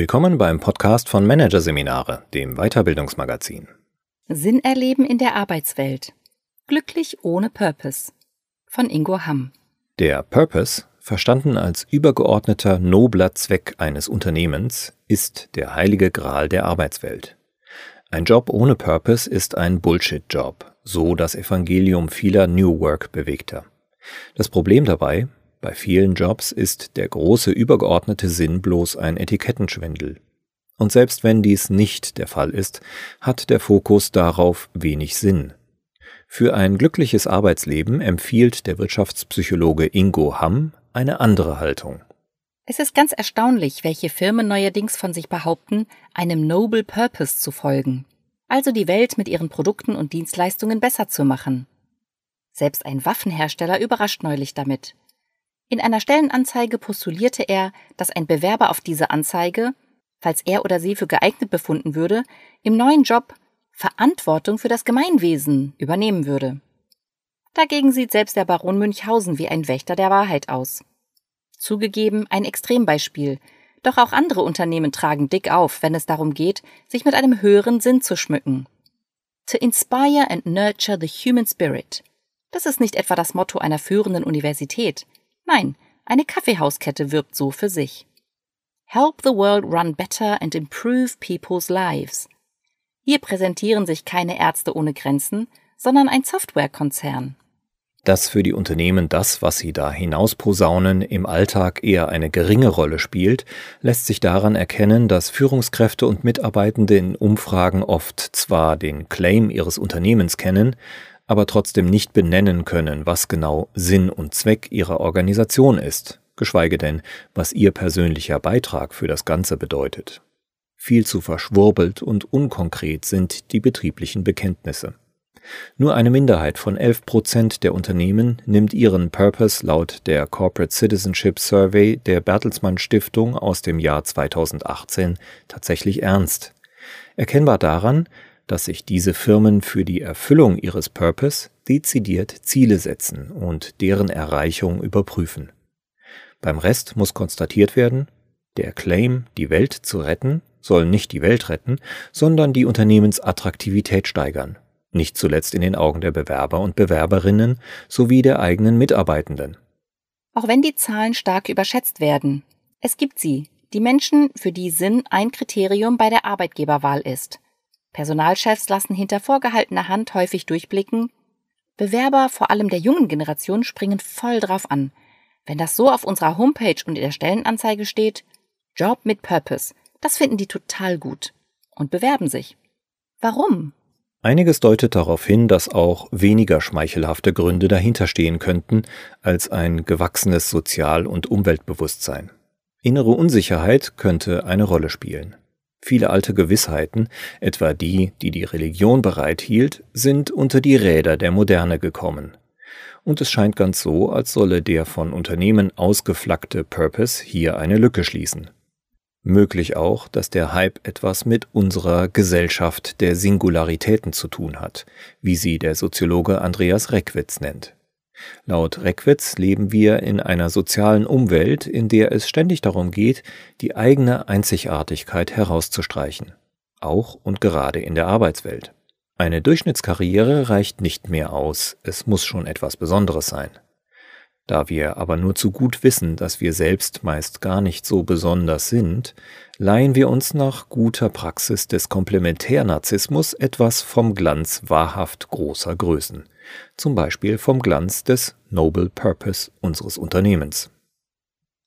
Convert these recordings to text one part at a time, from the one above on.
Willkommen beim Podcast von Managerseminare, dem Weiterbildungsmagazin. Sinn erleben in der Arbeitswelt. Glücklich ohne Purpose. Von Ingo Hamm. Der Purpose, verstanden als übergeordneter nobler Zweck eines Unternehmens, ist der heilige Gral der Arbeitswelt. Ein Job ohne Purpose ist ein Bullshit-Job, so das Evangelium vieler New Work Bewegter. Das Problem dabei, bei vielen Jobs ist der große übergeordnete Sinn bloß ein Etikettenschwindel. Und selbst wenn dies nicht der Fall ist, hat der Fokus darauf wenig Sinn. Für ein glückliches Arbeitsleben empfiehlt der Wirtschaftspsychologe Ingo Hamm eine andere Haltung. Es ist ganz erstaunlich, welche Firmen neuerdings von sich behaupten, einem Noble Purpose zu folgen, also die Welt mit ihren Produkten und Dienstleistungen besser zu machen. Selbst ein Waffenhersteller überrascht neulich damit. In einer Stellenanzeige postulierte er, dass ein Bewerber auf diese Anzeige, falls er oder sie für geeignet befunden würde, im neuen Job Verantwortung für das Gemeinwesen übernehmen würde. Dagegen sieht selbst der Baron Münchhausen wie ein Wächter der Wahrheit aus. Zugegeben ein Extrembeispiel, doch auch andere Unternehmen tragen dick auf, wenn es darum geht, sich mit einem höheren Sinn zu schmücken. To inspire and nurture the human spirit. Das ist nicht etwa das Motto einer führenden Universität. Nein, eine Kaffeehauskette wirbt so für sich. Help the world run better and improve people's lives. Hier präsentieren sich keine Ärzte ohne Grenzen, sondern ein Softwarekonzern. Dass für die Unternehmen das, was sie da hinausposaunen, im Alltag eher eine geringe Rolle spielt, lässt sich daran erkennen, dass Führungskräfte und Mitarbeitende in Umfragen oft zwar den Claim ihres Unternehmens kennen, aber trotzdem nicht benennen können, was genau Sinn und Zweck ihrer Organisation ist, geschweige denn, was ihr persönlicher Beitrag für das Ganze bedeutet. Viel zu verschwurbelt und unkonkret sind die betrieblichen Bekenntnisse. Nur eine Minderheit von 11 Prozent der Unternehmen nimmt ihren Purpose laut der Corporate Citizenship Survey der Bertelsmann Stiftung aus dem Jahr 2018 tatsächlich ernst. Erkennbar daran, dass sich diese Firmen für die Erfüllung ihres Purpose dezidiert Ziele setzen und deren Erreichung überprüfen. Beim Rest muss konstatiert werden, der Claim, die Welt zu retten, soll nicht die Welt retten, sondern die Unternehmensattraktivität steigern, nicht zuletzt in den Augen der Bewerber und Bewerberinnen sowie der eigenen Mitarbeitenden. Auch wenn die Zahlen stark überschätzt werden, es gibt sie, die Menschen, für die Sinn ein Kriterium bei der Arbeitgeberwahl ist. Personalchefs lassen hinter vorgehaltener Hand häufig durchblicken, Bewerber, vor allem der jungen Generation, springen voll drauf an. Wenn das so auf unserer Homepage und in der Stellenanzeige steht, Job mit Purpose, das finden die total gut und bewerben sich. Warum? Einiges deutet darauf hin, dass auch weniger schmeichelhafte Gründe dahinterstehen könnten als ein gewachsenes Sozial- und Umweltbewusstsein. Innere Unsicherheit könnte eine Rolle spielen. Viele alte Gewissheiten, etwa die, die die Religion bereithielt, sind unter die Räder der Moderne gekommen. Und es scheint ganz so, als solle der von Unternehmen ausgeflaggte Purpose hier eine Lücke schließen. Möglich auch, dass der Hype etwas mit unserer Gesellschaft der Singularitäten zu tun hat, wie sie der Soziologe Andreas Reckwitz nennt. Laut Reckwitz leben wir in einer sozialen Umwelt, in der es ständig darum geht, die eigene Einzigartigkeit herauszustreichen, auch und gerade in der Arbeitswelt. Eine Durchschnittskarriere reicht nicht mehr aus, es muss schon etwas Besonderes sein. Da wir aber nur zu gut wissen, dass wir selbst meist gar nicht so besonders sind, leihen wir uns nach guter Praxis des Komplementärnarzissmus etwas vom Glanz wahrhaft großer Größen, zum Beispiel vom Glanz des Noble Purpose unseres Unternehmens.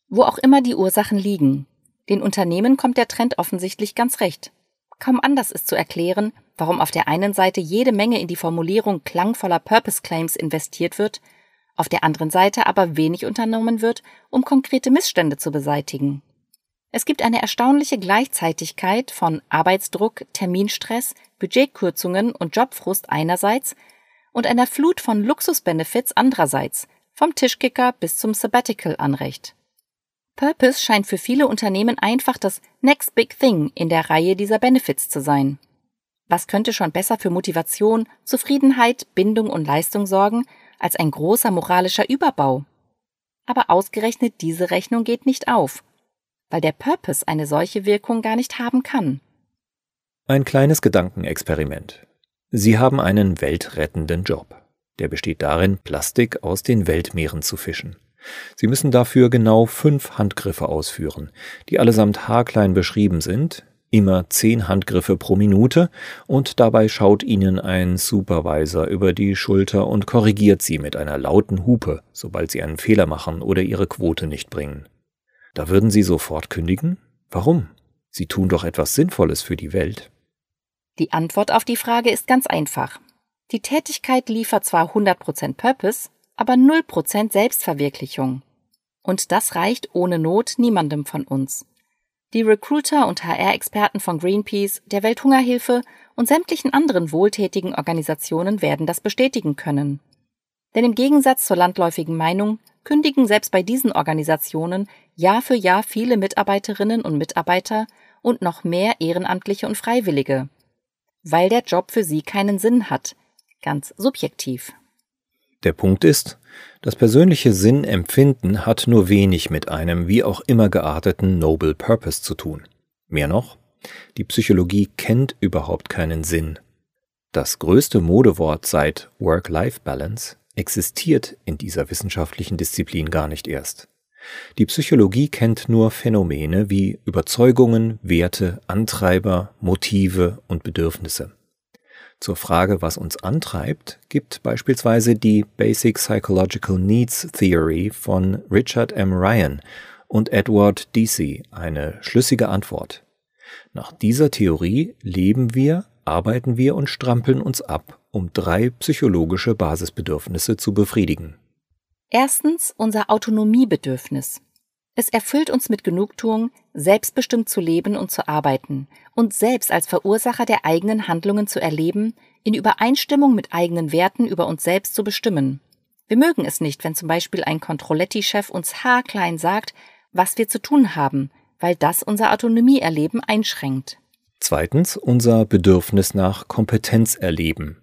Wo auch immer die Ursachen liegen, den Unternehmen kommt der Trend offensichtlich ganz recht. Kaum anders ist zu erklären, warum auf der einen Seite jede Menge in die Formulierung klangvoller Purpose Claims investiert wird auf der anderen Seite aber wenig unternommen wird, um konkrete Missstände zu beseitigen. Es gibt eine erstaunliche Gleichzeitigkeit von Arbeitsdruck, Terminstress, Budgetkürzungen und Jobfrust einerseits und einer Flut von Luxusbenefits andererseits, vom Tischkicker bis zum Sabbatical-Anrecht. Purpose scheint für viele Unternehmen einfach das Next Big Thing in der Reihe dieser Benefits zu sein. Was könnte schon besser für Motivation, Zufriedenheit, Bindung und Leistung sorgen, als ein großer moralischer Überbau. Aber ausgerechnet diese Rechnung geht nicht auf. weil der Purpose eine solche Wirkung gar nicht haben kann. Ein kleines Gedankenexperiment. Sie haben einen weltrettenden Job. Der besteht darin, Plastik aus den Weltmeeren zu fischen. Sie müssen dafür genau fünf Handgriffe ausführen, die allesamt haarklein beschrieben sind, immer zehn Handgriffe pro Minute, und dabei schaut Ihnen ein Supervisor über die Schulter und korrigiert Sie mit einer lauten Hupe, sobald Sie einen Fehler machen oder Ihre Quote nicht bringen. Da würden Sie sofort kündigen? Warum? Sie tun doch etwas Sinnvolles für die Welt. Die Antwort auf die Frage ist ganz einfach. Die Tätigkeit liefert zwar 100% Purpose, aber 0% Selbstverwirklichung. Und das reicht ohne Not niemandem von uns. Die Recruiter und HR-Experten von Greenpeace, der Welthungerhilfe und sämtlichen anderen wohltätigen Organisationen werden das bestätigen können. Denn im Gegensatz zur landläufigen Meinung kündigen selbst bei diesen Organisationen Jahr für Jahr viele Mitarbeiterinnen und Mitarbeiter und noch mehr Ehrenamtliche und Freiwillige. Weil der Job für sie keinen Sinn hat, ganz subjektiv. Der Punkt ist, das persönliche Sinnempfinden hat nur wenig mit einem wie auch immer gearteten Noble Purpose zu tun. Mehr noch, die Psychologie kennt überhaupt keinen Sinn. Das größte Modewort seit Work-Life-Balance existiert in dieser wissenschaftlichen Disziplin gar nicht erst. Die Psychologie kennt nur Phänomene wie Überzeugungen, Werte, Antreiber, Motive und Bedürfnisse. Zur Frage, was uns antreibt, gibt beispielsweise die Basic Psychological Needs Theory von Richard M. Ryan und Edward Deasy eine schlüssige Antwort. Nach dieser Theorie leben wir, arbeiten wir und strampeln uns ab, um drei psychologische Basisbedürfnisse zu befriedigen. Erstens unser Autonomiebedürfnis. Es erfüllt uns mit Genugtuung, selbstbestimmt zu leben und zu arbeiten und selbst als Verursacher der eigenen Handlungen zu erleben, in Übereinstimmung mit eigenen Werten über uns selbst zu bestimmen. Wir mögen es nicht, wenn zum Beispiel ein Controletti-Chef uns haarklein sagt, was wir zu tun haben, weil das unser Autonomieerleben einschränkt. Zweitens unser Bedürfnis nach Kompetenz erleben.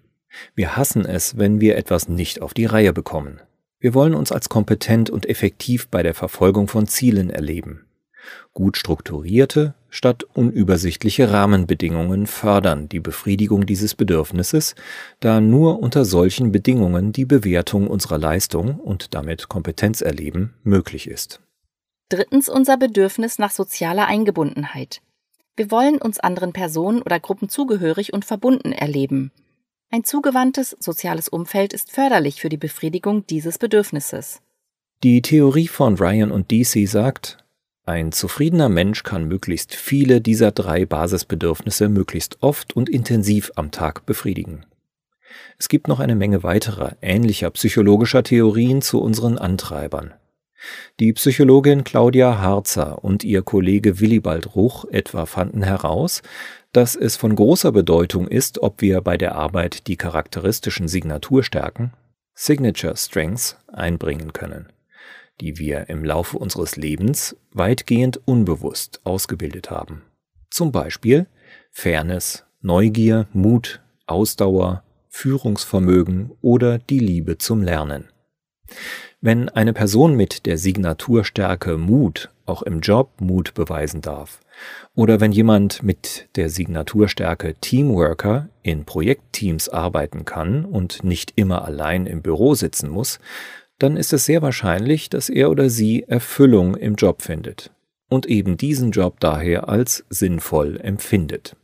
Wir hassen es, wenn wir etwas nicht auf die Reihe bekommen. Wir wollen uns als kompetent und effektiv bei der Verfolgung von Zielen erleben. Gut strukturierte statt unübersichtliche Rahmenbedingungen fördern die Befriedigung dieses Bedürfnisses, da nur unter solchen Bedingungen die Bewertung unserer Leistung und damit Kompetenz erleben möglich ist. Drittens unser Bedürfnis nach sozialer Eingebundenheit. Wir wollen uns anderen Personen oder Gruppen zugehörig und verbunden erleben. Ein zugewandtes soziales Umfeld ist förderlich für die Befriedigung dieses Bedürfnisses. Die Theorie von Ryan und DC sagt, ein zufriedener Mensch kann möglichst viele dieser drei Basisbedürfnisse möglichst oft und intensiv am Tag befriedigen. Es gibt noch eine Menge weiterer ähnlicher psychologischer Theorien zu unseren Antreibern. Die Psychologin Claudia Harzer und ihr Kollege Willibald Ruch etwa fanden heraus, dass es von großer Bedeutung ist, ob wir bei der Arbeit die charakteristischen Signaturstärken Signature Strengths einbringen können, die wir im Laufe unseres Lebens weitgehend unbewusst ausgebildet haben. Zum Beispiel Fairness, Neugier, Mut, Ausdauer, Führungsvermögen oder die Liebe zum Lernen. Wenn eine Person mit der Signaturstärke Mut auch im Job Mut beweisen darf, oder wenn jemand mit der Signaturstärke Teamworker in Projektteams arbeiten kann und nicht immer allein im Büro sitzen muss, dann ist es sehr wahrscheinlich, dass er oder sie Erfüllung im Job findet und eben diesen Job daher als sinnvoll empfindet.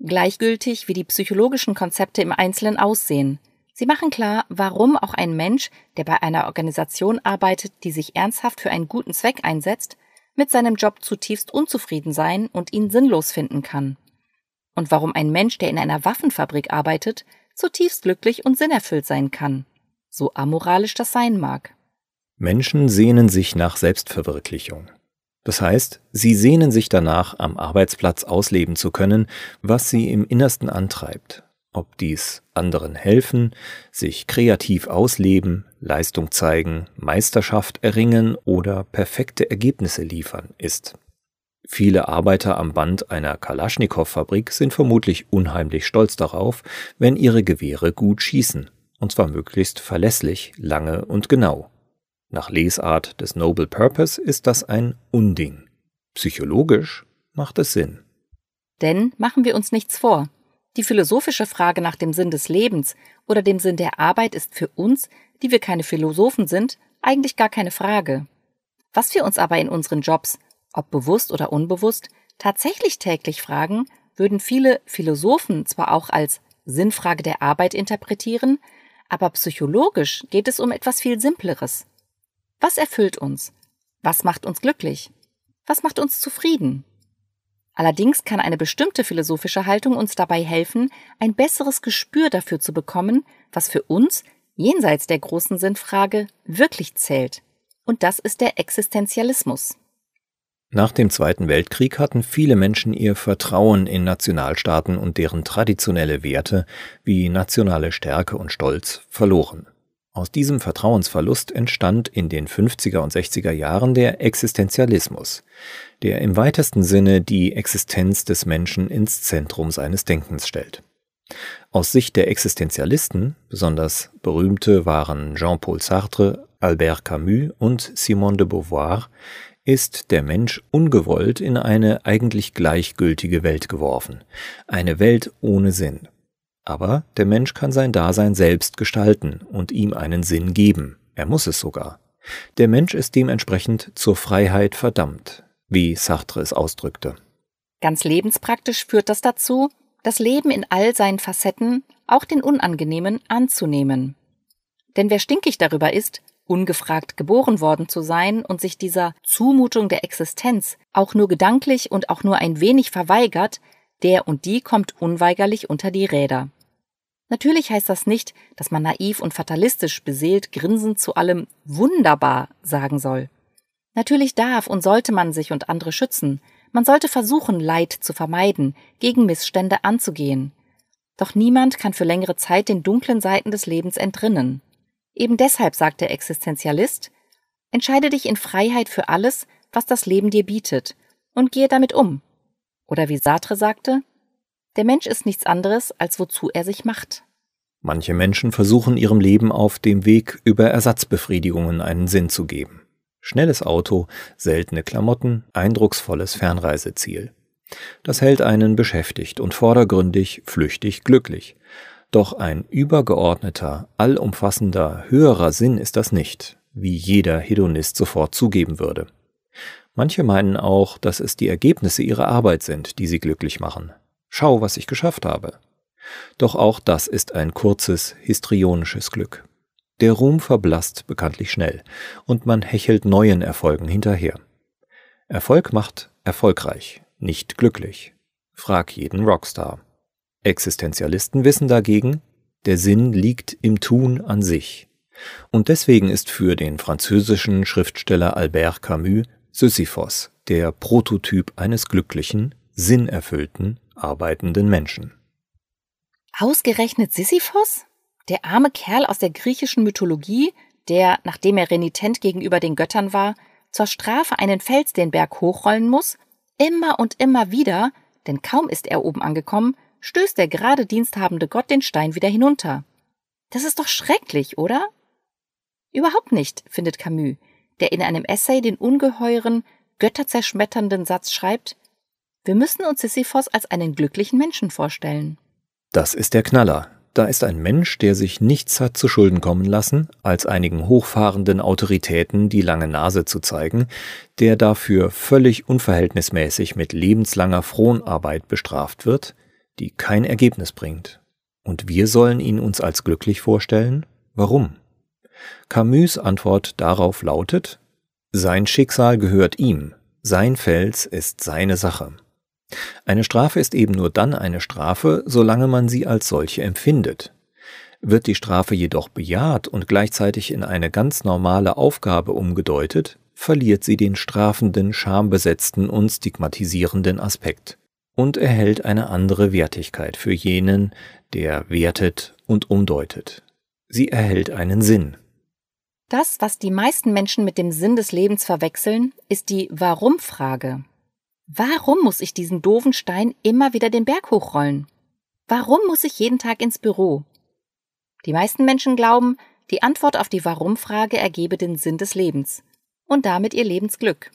Gleichgültig, wie die psychologischen Konzepte im Einzelnen aussehen. Sie machen klar, warum auch ein Mensch, der bei einer Organisation arbeitet, die sich ernsthaft für einen guten Zweck einsetzt, mit seinem Job zutiefst unzufrieden sein und ihn sinnlos finden kann. Und warum ein Mensch, der in einer Waffenfabrik arbeitet, zutiefst glücklich und sinnerfüllt sein kann, so amoralisch das sein mag. Menschen sehnen sich nach Selbstverwirklichung. Das heißt, sie sehnen sich danach, am Arbeitsplatz ausleben zu können, was sie im Innersten antreibt, ob dies anderen helfen, sich kreativ ausleben, Leistung zeigen, Meisterschaft erringen oder perfekte Ergebnisse liefern ist. Viele Arbeiter am Band einer Kalaschnikow-Fabrik sind vermutlich unheimlich stolz darauf, wenn ihre Gewehre gut schießen, und zwar möglichst verlässlich, lange und genau. Nach Lesart des Noble Purpose ist das ein Unding. Psychologisch macht es Sinn. Denn machen wir uns nichts vor. Die philosophische Frage nach dem Sinn des Lebens oder dem Sinn der Arbeit ist für uns, die wir keine Philosophen sind, eigentlich gar keine Frage. Was wir uns aber in unseren Jobs, ob bewusst oder unbewusst, tatsächlich täglich fragen, würden viele Philosophen zwar auch als Sinnfrage der Arbeit interpretieren, aber psychologisch geht es um etwas viel Simpleres. Was erfüllt uns? Was macht uns glücklich? Was macht uns zufrieden? Allerdings kann eine bestimmte philosophische Haltung uns dabei helfen, ein besseres Gespür dafür zu bekommen, was für uns, jenseits der großen Sinnfrage, wirklich zählt. Und das ist der Existenzialismus. Nach dem Zweiten Weltkrieg hatten viele Menschen ihr Vertrauen in Nationalstaaten und deren traditionelle Werte wie nationale Stärke und Stolz verloren. Aus diesem Vertrauensverlust entstand in den 50er und 60er Jahren der Existenzialismus, der im weitesten Sinne die Existenz des Menschen ins Zentrum seines Denkens stellt. Aus Sicht der Existenzialisten, besonders berühmte waren Jean-Paul Sartre, Albert Camus und Simone de Beauvoir, ist der Mensch ungewollt in eine eigentlich gleichgültige Welt geworfen, eine Welt ohne Sinn. Aber der Mensch kann sein Dasein selbst gestalten und ihm einen Sinn geben. Er muss es sogar. Der Mensch ist dementsprechend zur Freiheit verdammt, wie Sartre es ausdrückte. Ganz lebenspraktisch führt das dazu, das Leben in all seinen Facetten, auch den unangenehmen, anzunehmen. Denn wer stinkig darüber ist, ungefragt geboren worden zu sein und sich dieser Zumutung der Existenz auch nur gedanklich und auch nur ein wenig verweigert, der und die kommt unweigerlich unter die Räder. Natürlich heißt das nicht, dass man naiv und fatalistisch beseelt grinsend zu allem wunderbar sagen soll. Natürlich darf und sollte man sich und andere schützen. Man sollte versuchen, Leid zu vermeiden, gegen Missstände anzugehen. Doch niemand kann für längere Zeit den dunklen Seiten des Lebens entrinnen. Eben deshalb sagt der Existenzialist, entscheide dich in Freiheit für alles, was das Leben dir bietet, und gehe damit um. Oder wie Sartre sagte, der Mensch ist nichts anderes, als wozu er sich macht. Manche Menschen versuchen ihrem Leben auf dem Weg über Ersatzbefriedigungen einen Sinn zu geben. Schnelles Auto, seltene Klamotten, eindrucksvolles Fernreiseziel. Das hält einen beschäftigt und vordergründig, flüchtig glücklich. Doch ein übergeordneter, allumfassender, höherer Sinn ist das nicht, wie jeder Hedonist sofort zugeben würde. Manche meinen auch, dass es die Ergebnisse ihrer Arbeit sind, die sie glücklich machen. Schau, was ich geschafft habe. Doch auch das ist ein kurzes, histrionisches Glück. Der Ruhm verblasst bekanntlich schnell, und man hechelt neuen Erfolgen hinterher. Erfolg macht erfolgreich, nicht glücklich. Frag jeden Rockstar. Existenzialisten wissen dagegen, der Sinn liegt im Tun an sich. Und deswegen ist für den französischen Schriftsteller Albert Camus Sisyphos der Prototyp eines glücklichen, sinnerfüllten arbeitenden Menschen. Ausgerechnet Sisyphos? Der arme Kerl aus der griechischen Mythologie, der, nachdem er renitent gegenüber den Göttern war, zur Strafe einen Fels den Berg hochrollen muss, immer und immer wieder, denn kaum ist er oben angekommen, stößt der gerade diensthabende Gott den Stein wieder hinunter. Das ist doch schrecklich, oder? Überhaupt nicht, findet Camus, der in einem Essay den ungeheuren, götterzerschmetternden Satz schreibt, wir müssen uns Sisyphos als einen glücklichen Menschen vorstellen. Das ist der Knaller. Da ist ein Mensch, der sich nichts hat zu Schulden kommen lassen, als einigen hochfahrenden Autoritäten die lange Nase zu zeigen, der dafür völlig unverhältnismäßig mit lebenslanger Fronarbeit bestraft wird, die kein Ergebnis bringt. Und wir sollen ihn uns als glücklich vorstellen? Warum? Camus Antwort darauf lautet, sein Schicksal gehört ihm, sein Fels ist seine Sache. Eine Strafe ist eben nur dann eine Strafe, solange man sie als solche empfindet. Wird die Strafe jedoch bejaht und gleichzeitig in eine ganz normale Aufgabe umgedeutet, verliert sie den strafenden, schambesetzten und stigmatisierenden Aspekt und erhält eine andere Wertigkeit für jenen, der wertet und umdeutet. Sie erhält einen Sinn. Das, was die meisten Menschen mit dem Sinn des Lebens verwechseln, ist die Warum-Frage. Warum muss ich diesen doofen Stein immer wieder den Berg hochrollen? Warum muss ich jeden Tag ins Büro? Die meisten Menschen glauben, die Antwort auf die Warum-Frage ergebe den Sinn des Lebens und damit ihr Lebensglück.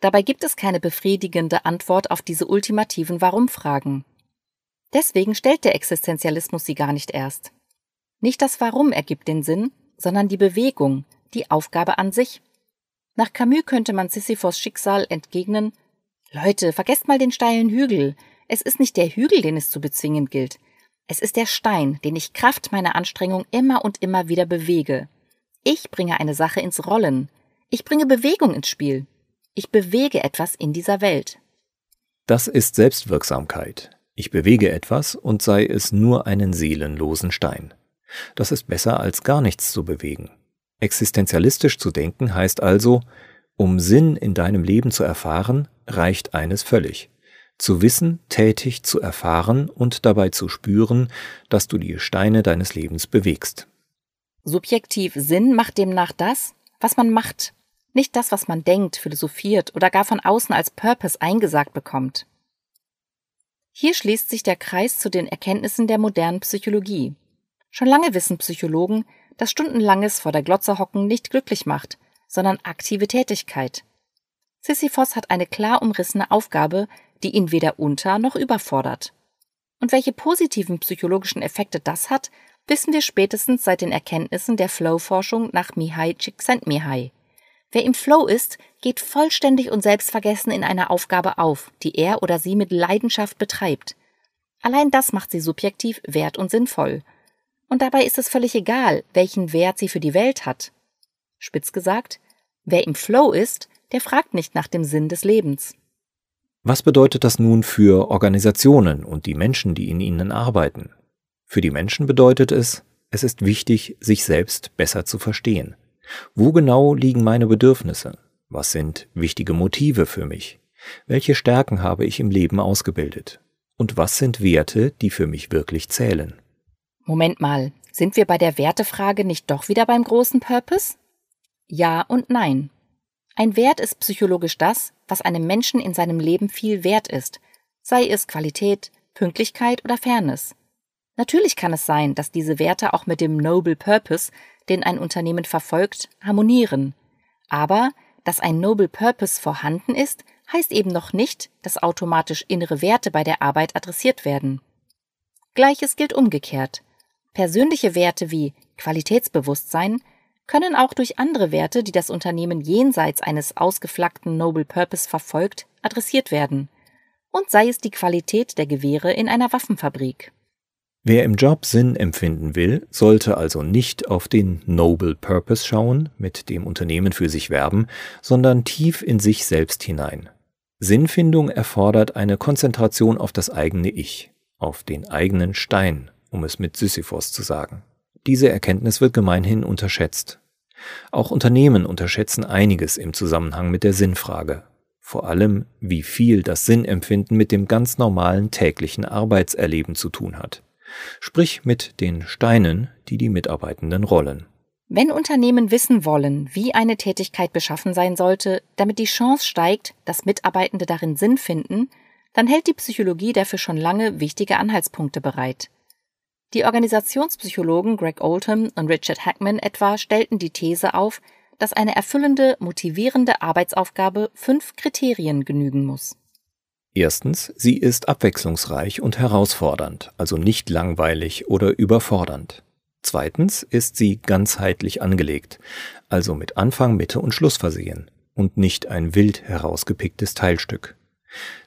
Dabei gibt es keine befriedigende Antwort auf diese ultimativen Warum-Fragen. Deswegen stellt der Existenzialismus sie gar nicht erst. Nicht das Warum ergibt den Sinn, sondern die Bewegung, die Aufgabe an sich. Nach Camus könnte man Sisyphos Schicksal entgegnen, Leute, vergesst mal den steilen Hügel. Es ist nicht der Hügel, den es zu bezwingen gilt. Es ist der Stein, den ich Kraft meiner Anstrengung immer und immer wieder bewege. Ich bringe eine Sache ins Rollen. Ich bringe Bewegung ins Spiel. Ich bewege etwas in dieser Welt. Das ist Selbstwirksamkeit. Ich bewege etwas und sei es nur einen seelenlosen Stein. Das ist besser als gar nichts zu bewegen. Existenzialistisch zu denken heißt also, um Sinn in deinem Leben zu erfahren, reicht eines völlig. Zu wissen, tätig zu erfahren und dabei zu spüren, dass du die Steine deines Lebens bewegst. Subjektiv Sinn macht demnach das, was man macht, nicht das, was man denkt, philosophiert oder gar von außen als Purpose eingesagt bekommt. Hier schließt sich der Kreis zu den Erkenntnissen der modernen Psychologie. Schon lange wissen Psychologen, dass stundenlanges vor der Glotze hocken nicht glücklich macht, sondern aktive Tätigkeit. Sisyphos hat eine klar umrissene Aufgabe, die ihn weder unter noch überfordert. Und welche positiven psychologischen Effekte das hat, wissen wir spätestens seit den Erkenntnissen der Flow-Forschung nach Mihai Csikszentmihalyi. Wer im Flow ist, geht vollständig und selbstvergessen in einer Aufgabe auf, die er oder sie mit Leidenschaft betreibt. Allein das macht sie subjektiv wert und sinnvoll. Und dabei ist es völlig egal, welchen Wert sie für die Welt hat. Spitz gesagt, wer im Flow ist, der fragt nicht nach dem Sinn des Lebens. Was bedeutet das nun für Organisationen und die Menschen, die in ihnen arbeiten? Für die Menschen bedeutet es, es ist wichtig, sich selbst besser zu verstehen. Wo genau liegen meine Bedürfnisse? Was sind wichtige Motive für mich? Welche Stärken habe ich im Leben ausgebildet? Und was sind Werte, die für mich wirklich zählen? Moment mal, sind wir bei der Wertefrage nicht doch wieder beim großen Purpose? Ja und nein. Ein Wert ist psychologisch das, was einem Menschen in seinem Leben viel wert ist, sei es Qualität, Pünktlichkeit oder Fairness. Natürlich kann es sein, dass diese Werte auch mit dem Noble Purpose, den ein Unternehmen verfolgt, harmonieren. Aber, dass ein Noble Purpose vorhanden ist, heißt eben noch nicht, dass automatisch innere Werte bei der Arbeit adressiert werden. Gleiches gilt umgekehrt. Persönliche Werte wie Qualitätsbewusstsein können auch durch andere Werte, die das Unternehmen jenseits eines ausgeflaggten Noble Purpose verfolgt, adressiert werden. Und sei es die Qualität der Gewehre in einer Waffenfabrik. Wer im Job Sinn empfinden will, sollte also nicht auf den Noble Purpose schauen, mit dem Unternehmen für sich werben, sondern tief in sich selbst hinein. Sinnfindung erfordert eine Konzentration auf das eigene Ich, auf den eigenen Stein, um es mit Sisyphos zu sagen. Diese Erkenntnis wird gemeinhin unterschätzt. Auch Unternehmen unterschätzen einiges im Zusammenhang mit der Sinnfrage. Vor allem, wie viel das Sinnempfinden mit dem ganz normalen täglichen Arbeitserleben zu tun hat. Sprich mit den Steinen, die die Mitarbeitenden rollen. Wenn Unternehmen wissen wollen, wie eine Tätigkeit beschaffen sein sollte, damit die Chance steigt, dass Mitarbeitende darin Sinn finden, dann hält die Psychologie dafür schon lange wichtige Anhaltspunkte bereit. Die Organisationspsychologen Greg Oldham und Richard Hackman etwa stellten die These auf, dass eine erfüllende, motivierende Arbeitsaufgabe fünf Kriterien genügen muss. Erstens, sie ist abwechslungsreich und herausfordernd, also nicht langweilig oder überfordernd. Zweitens ist sie ganzheitlich angelegt, also mit Anfang, Mitte und Schluss versehen und nicht ein wild herausgepicktes Teilstück.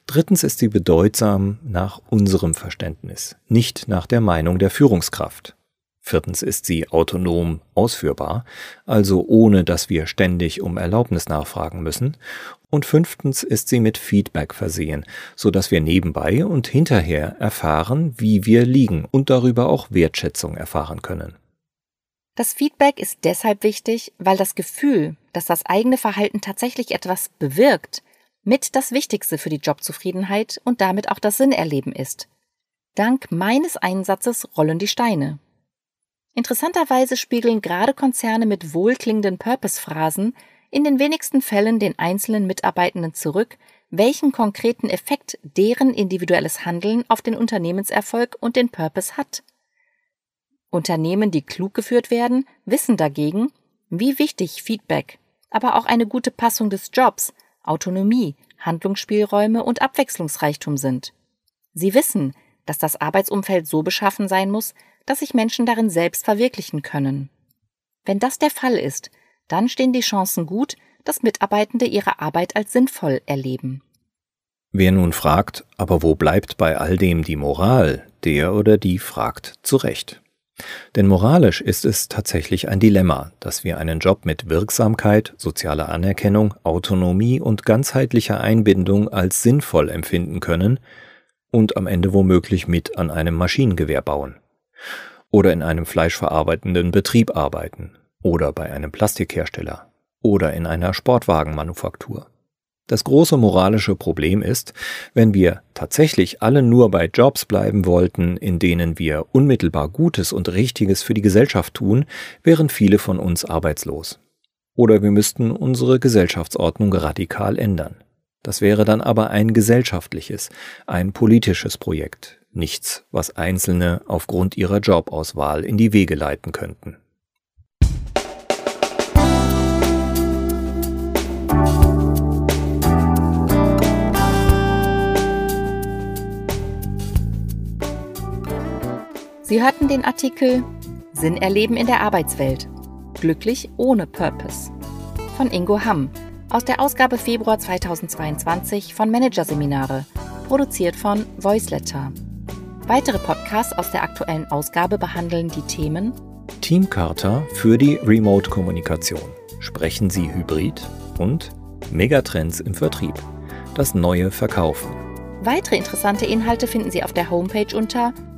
Drittens ist sie bedeutsam nach unserem Verständnis, nicht nach der Meinung der Führungskraft. Viertens ist sie autonom ausführbar, also ohne dass wir ständig um Erlaubnis nachfragen müssen. Und fünftens ist sie mit Feedback versehen, so dass wir nebenbei und hinterher erfahren, wie wir liegen und darüber auch Wertschätzung erfahren können. Das Feedback ist deshalb wichtig, weil das Gefühl, dass das eigene Verhalten tatsächlich etwas bewirkt, mit das Wichtigste für die Jobzufriedenheit und damit auch das Sinnerleben ist. Dank meines Einsatzes rollen die Steine. Interessanterweise spiegeln gerade Konzerne mit wohlklingenden Purpose-Phrasen in den wenigsten Fällen den einzelnen Mitarbeitenden zurück, welchen konkreten Effekt deren individuelles Handeln auf den Unternehmenserfolg und den Purpose hat. Unternehmen, die klug geführt werden, wissen dagegen, wie wichtig Feedback, aber auch eine gute Passung des Jobs Autonomie, Handlungsspielräume und Abwechslungsreichtum sind. Sie wissen, dass das Arbeitsumfeld so beschaffen sein muss, dass sich Menschen darin selbst verwirklichen können. Wenn das der Fall ist, dann stehen die Chancen gut, dass Mitarbeitende ihre Arbeit als sinnvoll erleben. Wer nun fragt, aber wo bleibt bei all dem die Moral, der oder die fragt zu Recht. Denn moralisch ist es tatsächlich ein Dilemma, dass wir einen Job mit Wirksamkeit, sozialer Anerkennung, Autonomie und ganzheitlicher Einbindung als sinnvoll empfinden können und am Ende womöglich mit an einem Maschinengewehr bauen. Oder in einem fleischverarbeitenden Betrieb arbeiten. Oder bei einem Plastikhersteller. Oder in einer Sportwagenmanufaktur. Das große moralische Problem ist, wenn wir tatsächlich alle nur bei Jobs bleiben wollten, in denen wir unmittelbar Gutes und Richtiges für die Gesellschaft tun, wären viele von uns arbeitslos. Oder wir müssten unsere Gesellschaftsordnung radikal ändern. Das wäre dann aber ein gesellschaftliches, ein politisches Projekt, nichts, was Einzelne aufgrund ihrer Jobauswahl in die Wege leiten könnten. Sie hörten den Artikel Sinn erleben in der Arbeitswelt. Glücklich ohne Purpose von Ingo Hamm aus der Ausgabe Februar 2022 von Managerseminare, produziert von Voiceletter. Weitere Podcasts aus der aktuellen Ausgabe behandeln die Themen Teamcharta für die Remote-Kommunikation. Sprechen Sie Hybrid und Megatrends im Vertrieb. Das neue Verkaufen. Weitere interessante Inhalte finden Sie auf der Homepage unter